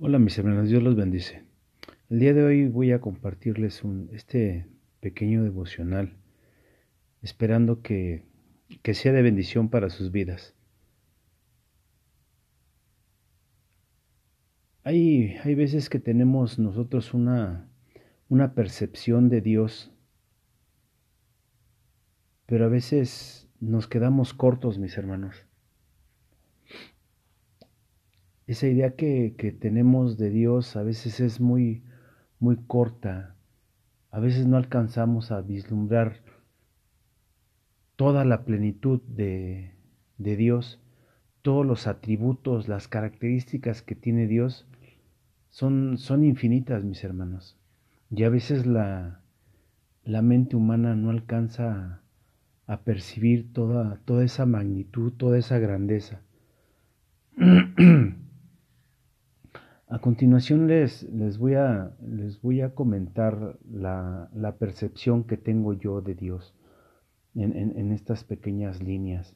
Hola mis hermanos, Dios los bendice. El día de hoy voy a compartirles un, este pequeño devocional, esperando que, que sea de bendición para sus vidas. Hay, hay veces que tenemos nosotros una, una percepción de Dios, pero a veces nos quedamos cortos, mis hermanos esa idea que, tenemos de Dios a veces es muy, muy corta. A veces no alcanzamos a vislumbrar toda la plenitud de, de Dios, todos los atributos, las características que tiene Dios son, son infinitas, mis hermanos. Y a veces la, la mente humana no alcanza a, a percibir toda, toda esa magnitud, toda esa grandeza. A continuación les, les, voy, a, les voy, a, comentar la, la, percepción que tengo yo de Dios en, en, estas pequeñas líneas.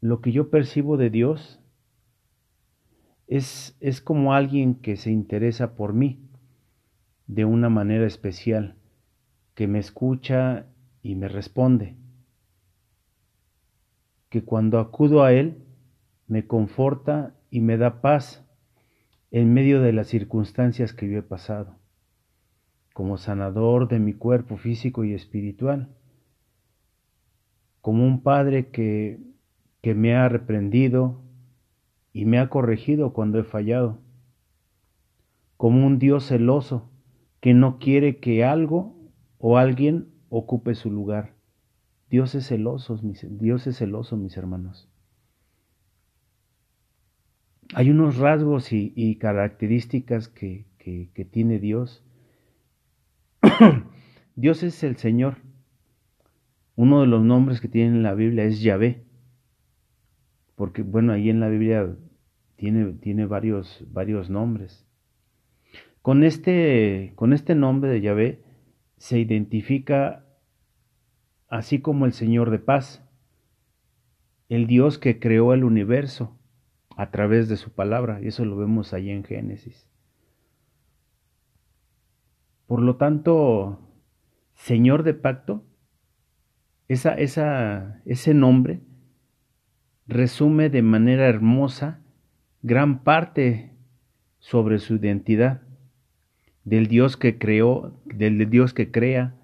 Lo que yo percibo de Dios es, es como alguien que se interesa por mí de una manera especial, que me escucha y me responde, que cuando acudo a Él me conforta y me da paz en medio de las circunstancias que yo he pasado, como sanador de mi cuerpo físico y espiritual, como un padre que, que me ha reprendido y me ha corregido cuando he fallado, como un Dios celoso que no quiere que algo o alguien ocupe su lugar. Dios es celoso, Dios es celoso, mis hermanos hay unos rasgos y, características que, tiene Dios. Dios es el Señor. Uno de los nombres que tiene en la Biblia es Yahvé. Porque, bueno, ahí en la Biblia tiene, tiene varios, varios nombres. Con este, con este nombre de Yahvé se identifica así como el Señor de paz, el Dios que creó el universo, a través de su palabra, y eso lo vemos ahí en Génesis. Por lo tanto, Señor de pacto, esa, esa, ese nombre resume de manera hermosa gran parte sobre su identidad, del Dios que creó, del Dios que crea,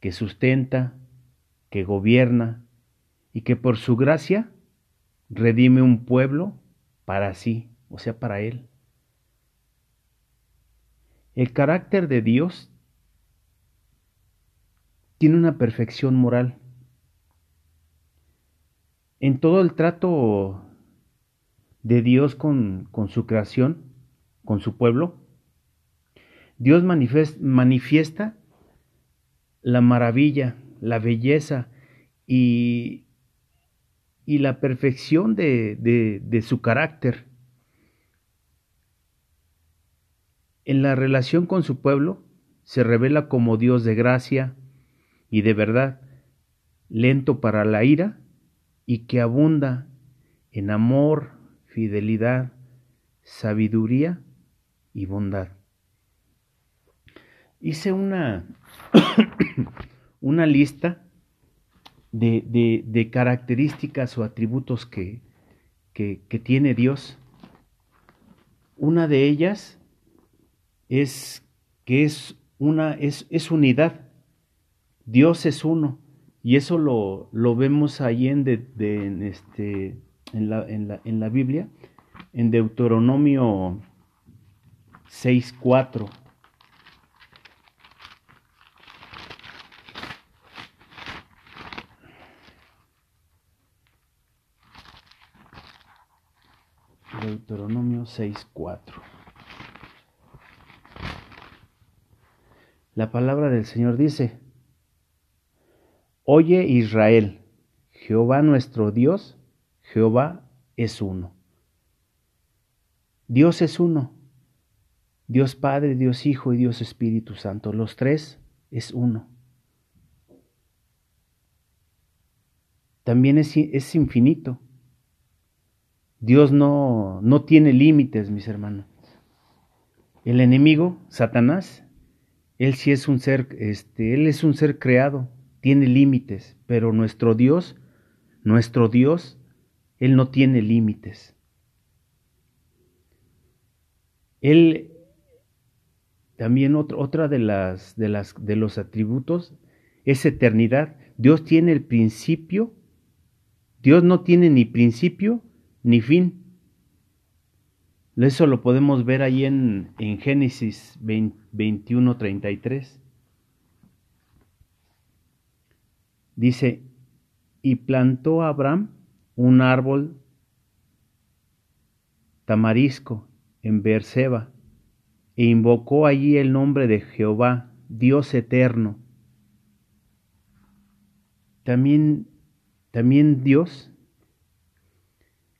que sustenta, que gobierna y que por su gracia redime un pueblo para sí, o sea, para Él. El carácter de Dios tiene una perfección moral. En todo el trato de Dios con, con su creación, con su pueblo, Dios manifiesta la maravilla, la belleza y y la perfección de, su carácter. En la relación con su pueblo se revela como Dios de gracia y de verdad, lento para la ira y que abunda en amor, fidelidad, sabiduría y bondad. Hice una, una lista de, características o atributos que, que, tiene Dios. Una de ellas es que es una es, es, unidad. Dios es uno. Y eso lo, lo vemos ahí en, de, en, este, en, la, en, la, en la Biblia, en Deuteronomio 6.4. Deuteronomio 6:4. La palabra del Señor dice, Oye Israel, Jehová nuestro Dios, Jehová es uno. Dios es uno. Dios Padre, Dios Hijo y Dios Espíritu Santo. Los tres es uno. También es, es infinito. Dios no, no tiene límites, mis hermanos. El enemigo, Satanás, él sí es un ser, este, él es un ser creado, tiene límites, pero nuestro Dios, nuestro Dios, él no tiene límites. Él también otra de las, de las de los atributos es eternidad. Dios tiene el principio. Dios no tiene ni principio ni fin. Eso lo podemos ver ahí en, en Génesis 21, 33. Dice, y plantó Abraham un árbol tamarisco en Beerseba e invocó allí el nombre de Jehová, Dios eterno. También, también Dios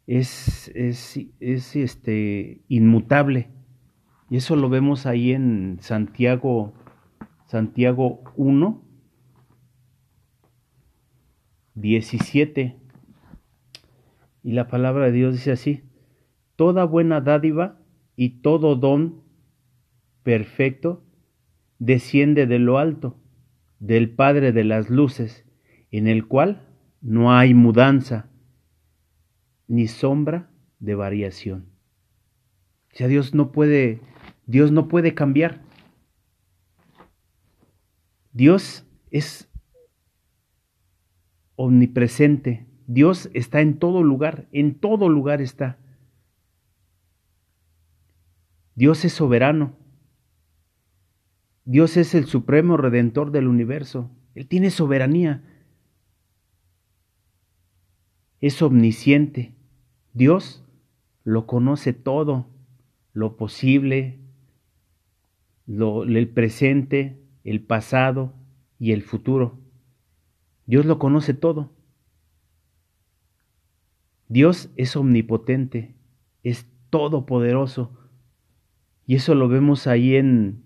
es, es, es este, inmutable. Y eso lo vemos ahí en Santiago, Santiago 1, 17. Y la palabra de Dios dice así, toda buena dádiva y todo don perfecto desciende de lo alto, del Padre de las Luces, en el cual no hay mudanza ni sombra de variación. O sea, Dios no puede, Dios no puede cambiar. Dios es omnipresente. Dios está en todo lugar, en todo lugar está. Dios es soberano. Dios es el supremo redentor del universo. Él tiene soberanía. Es omnisciente. Dios lo conoce todo, lo posible, lo, el presente, el pasado y el futuro. Dios lo conoce todo. Dios es omnipotente, es todopoderoso. Y eso lo vemos ahí en,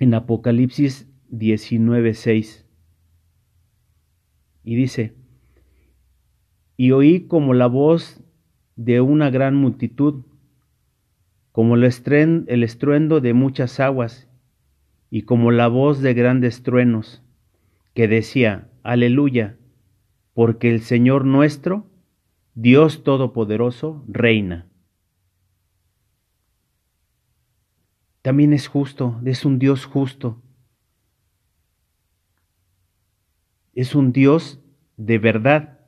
en Apocalipsis 19:6. Y dice, y oí como la voz de una gran multitud, como el, estruendo de muchas aguas, y como la voz de grandes truenos, que decía, aleluya, porque el Señor nuestro, Dios Todopoderoso, reina. También es justo, es un Dios justo. Es un Dios de verdad.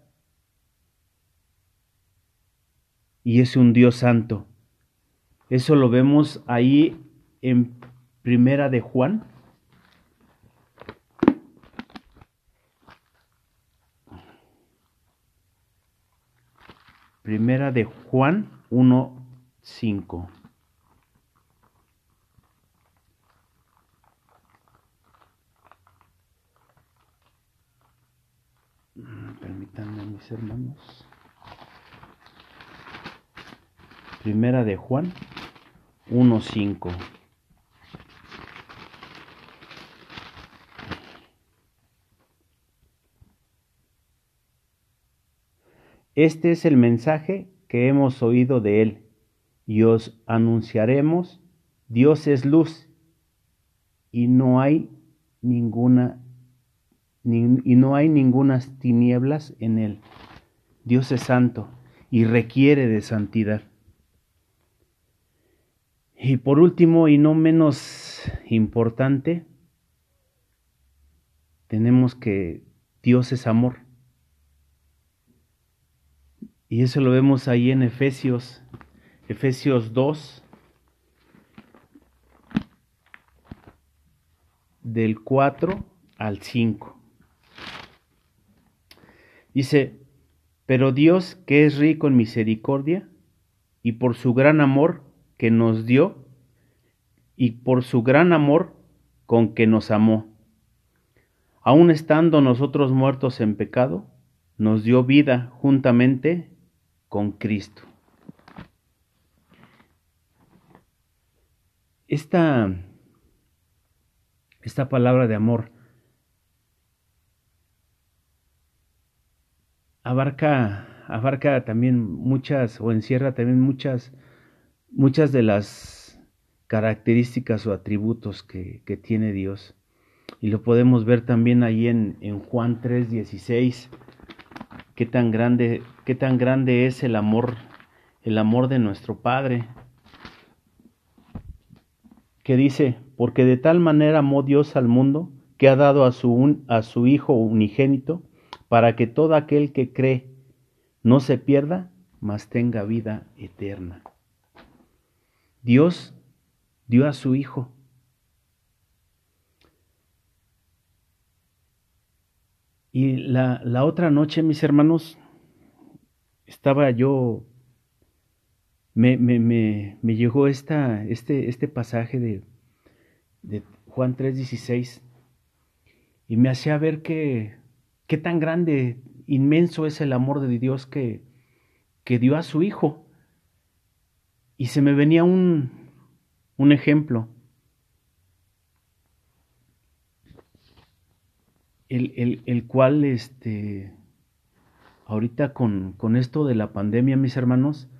Y es un Dios santo. Eso lo vemos ahí en Primera de Juan. Primera de Juan 1.5. Permítanme, mis hermanos. Primera de Juan 1.5. Este es el mensaje que hemos oído de Él y os anunciaremos, Dios es luz y no hay ninguna y no hay ningunas tinieblas en Él. Dios es santo y requiere de santidad. Y por último, y no menos importante, tenemos que Dios es amor. Y eso lo vemos ahí en Efesios, Efesios 2, del 4 al 5. Dice, pero Dios que es rico en misericordia y por su gran amor que nos dio y por su gran amor con que nos amó, aun estando nosotros muertos en pecado, nos dio vida juntamente con Cristo. Esta, esta palabra de amor abarca, abarca también muchas o encierra también muchas, muchas de las características o atributos que, tiene Dios. Y lo podemos ver también ahí en, en Juan 3:16, qué tan grande, qué tan grande es el amor, el amor de nuestro Padre. Que dice, porque de tal manera amó Dios al mundo que ha dado a su, a su Hijo unigénito, para que todo aquel que cree no se pierda, mas tenga vida eterna. Dios dio a su Hijo. Y la, la otra noche, mis hermanos, estaba yo, me, me, me, me llegó esta, este, este pasaje de, de Juan 3:16 y me hacía ver que qué tan grande, inmenso es el amor de Dios que, que dio a su Hijo. Y se me venía un, un ejemplo. El, el, cual, este, ahorita con, con esto de la pandemia, mis hermanos,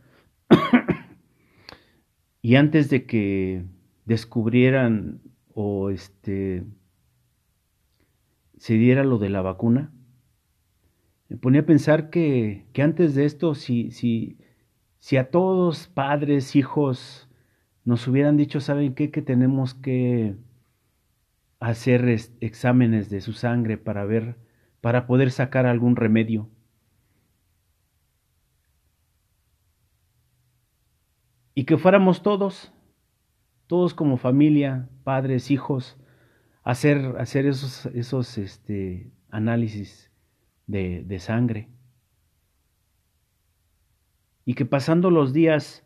y antes de que descubrieran o este se diera lo de la vacuna, me ponía a pensar que, que antes de esto, si, si a todos padres, hijos, nos hubieran dicho, ¿saben qué? Que tenemos que hacer exámenes de su sangre para ver, para poder sacar algún remedio. Y que fuéramos todos, todos como familia, padres, hijos, hacer, hacer esos, esos este, análisis de, de sangre. Y que pasando los días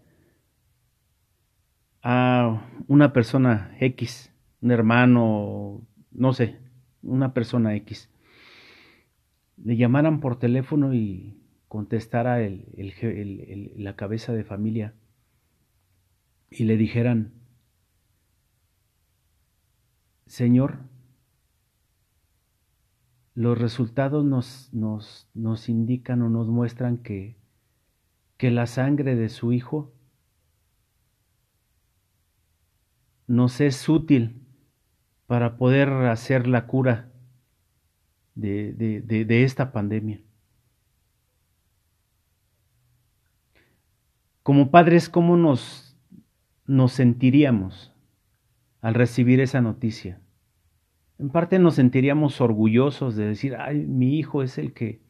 a una persona X, un hermano, no sé, una persona X, le llamaran por teléfono y contestara el, la cabeza de familia y le dijeran, Señor, los resultados nos, nos, nos, indican o nos muestran que, que la sangre de su Hijo nos es útil para poder hacer la cura de, de, de, esta pandemia. Como padres, ¿cómo nos, nos sentiríamos? al recibir esa noticia. En parte nos sentiríamos orgullosos de decir, ay, mi hijo es el que,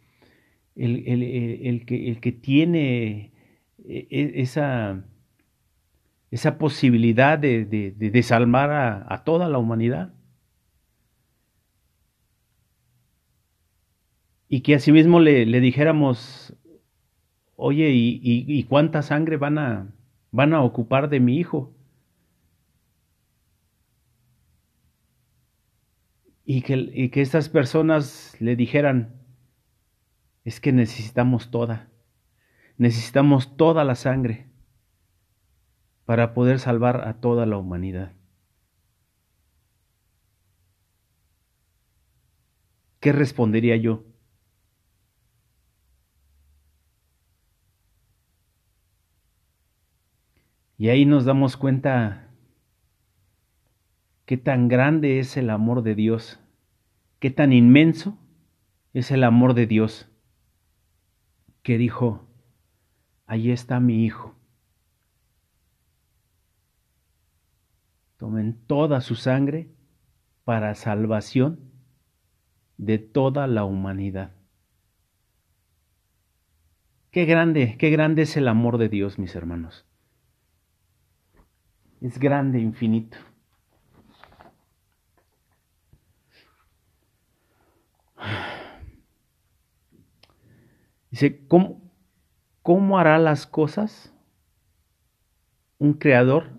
el, el, que, el que tiene e, e, esa, esa posibilidad de, de, de salvar a, toda la humanidad. Y que asimismo le, le dijéramos, oye, ¿y, y, y cuánta sangre van a, van a ocupar de mi hijo? y que, y que estas personas le dijeran, es que necesitamos toda, necesitamos toda la sangre para poder salvar a toda la humanidad. ¿Qué respondería yo? Y ahí nos damos cuenta qué tan grande es el amor de Dios, qué tan inmenso es el amor de Dios, que dijo, ahí está mi Hijo. Tomen toda su sangre para salvación de toda la humanidad. Qué grande, qué grande es el amor de Dios, mis hermanos. Es grande, infinito. Dice, ¿cómo, ¿cómo hará las cosas un creador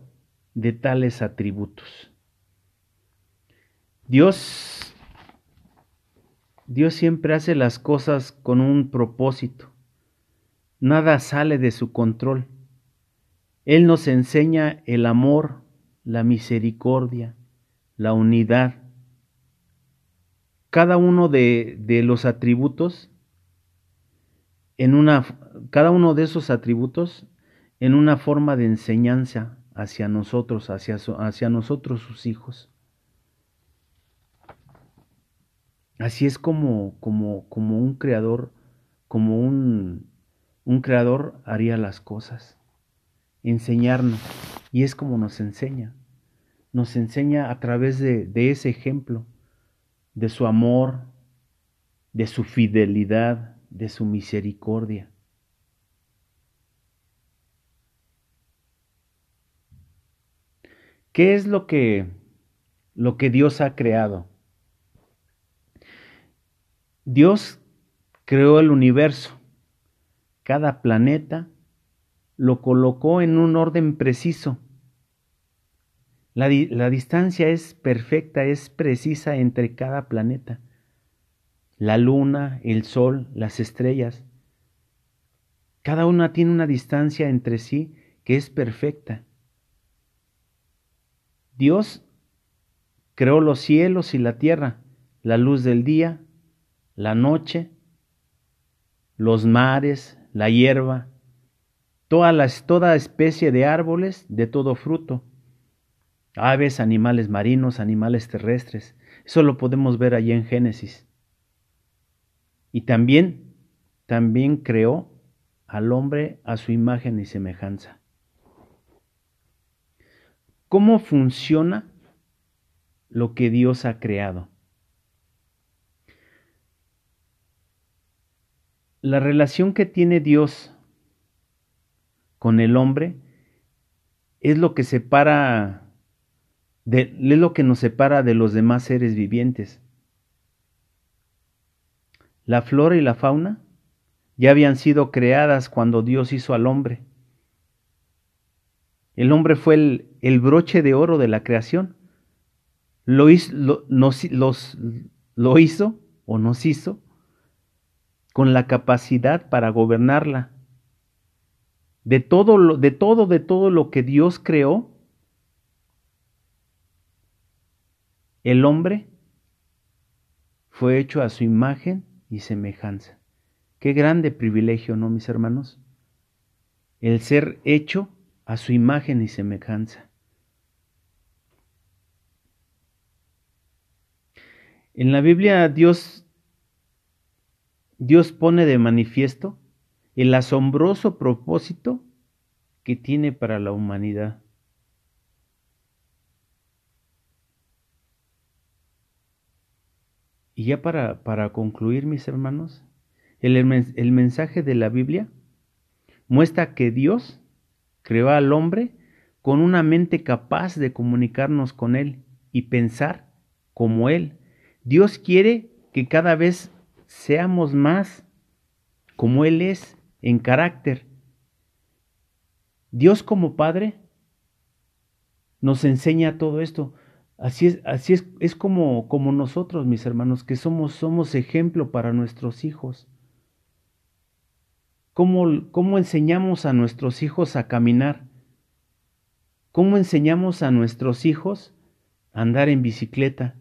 de tales atributos? Dios, Dios siempre hace las cosas con un propósito. Nada sale de su control. Él nos enseña el amor, la misericordia, la unidad. Cada uno de, de los atributos en una, cada uno de esos atributos en una forma de enseñanza hacia nosotros, hacia, hacia nosotros sus hijos. Así es como, como, como un creador, como un, un creador haría las cosas. Enseñarnos. Y es como nos enseña. Nos enseña a través de, de ese ejemplo, de su amor, de su fidelidad, de su misericordia. ¿Qué es lo que, lo que Dios ha creado? Dios creó el universo, cada planeta lo colocó en un orden preciso. La, la, distancia es perfecta, es precisa entre cada planeta. La luna, el sol, las estrellas. Cada una tiene una distancia entre sí que es perfecta. Dios creó los cielos y la tierra, la luz del día, la noche, los mares, la hierba, toda, las, toda especie de árboles, de todo fruto, aves, animales marinos, animales terrestres. Eso lo podemos ver allí en Génesis. Y también, también creó al hombre a su imagen y semejanza. ¿Cómo funciona lo que Dios ha creado? La relación que tiene Dios con el hombre es lo que separa de, es lo que nos separa de los demás seres vivientes. La flora y la fauna ya habían sido creadas cuando Dios hizo al hombre. El hombre fue el, broche de oro de la creación. Lo hizo, lo hizo o nos hizo con la capacidad para gobernarla. De todo, lo, de todo, de todo lo que Dios creó, el hombre fue hecho a su imagen y semejanza. Qué grande privilegio, ¿no, mis hermanos? El ser hecho a su imagen y semejanza. En la Biblia Dios Dios pone de manifiesto el asombroso propósito que tiene para la humanidad. Y ya para, para concluir, mis hermanos, el, el mensaje de la Biblia muestra que Dios creó al hombre con una mente capaz de comunicarnos con Él y pensar como Él. Dios quiere que cada vez seamos más como Él es en carácter. Dios como Padre nos enseña todo esto. Así es, así es, es como, como nosotros, mis hermanos, que somos, somos ejemplo para nuestros hijos. ¿Cómo, ¿Cómo enseñamos a nuestros hijos a caminar? ¿Cómo enseñamos a nuestros hijos a andar en bicicleta?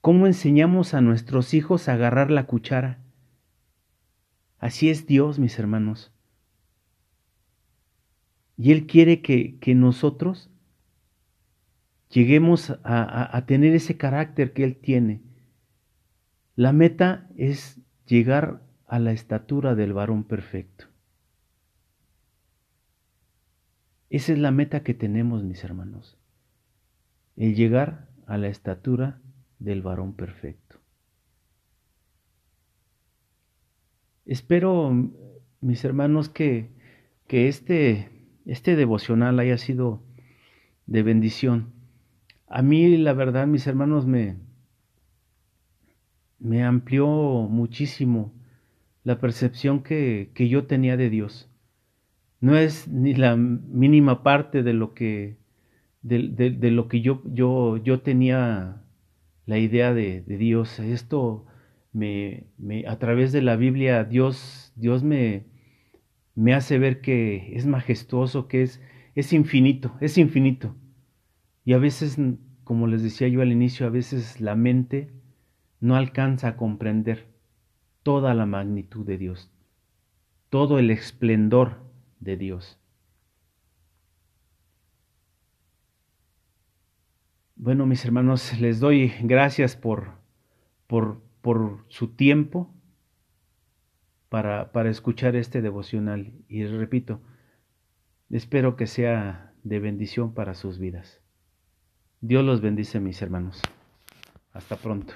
¿Cómo enseñamos a nuestros hijos a agarrar la cuchara? Así es Dios, mis hermanos. Y Él quiere que, que nosotros lleguemos a, tener ese carácter que Él tiene. La meta es llegar a la estatura del varón perfecto. Esa es la meta que tenemos, mis hermanos. El llegar a la estatura del varón perfecto. Espero, mis hermanos, que, que este, este devocional haya sido de bendición. A mí, la verdad, mis hermanos, me, me amplió muchísimo la percepción que, que, yo tenía de Dios. No es ni la mínima parte de lo que, de, de lo que yo, yo, yo tenía la idea de, Dios. Esto me, me, a través de la Biblia, Dios, Dios me, me hace ver que es majestuoso, que es, es infinito, es infinito. Y a veces, como les decía yo al inicio, a veces la mente no alcanza a comprender toda la magnitud de Dios, todo el esplendor de Dios. Bueno, mis hermanos, les doy gracias por, por, por su tiempo para, para escuchar este devocional. Y repito, espero que sea de bendición para sus vidas. Dios los bendice, mis hermanos. Hasta pronto.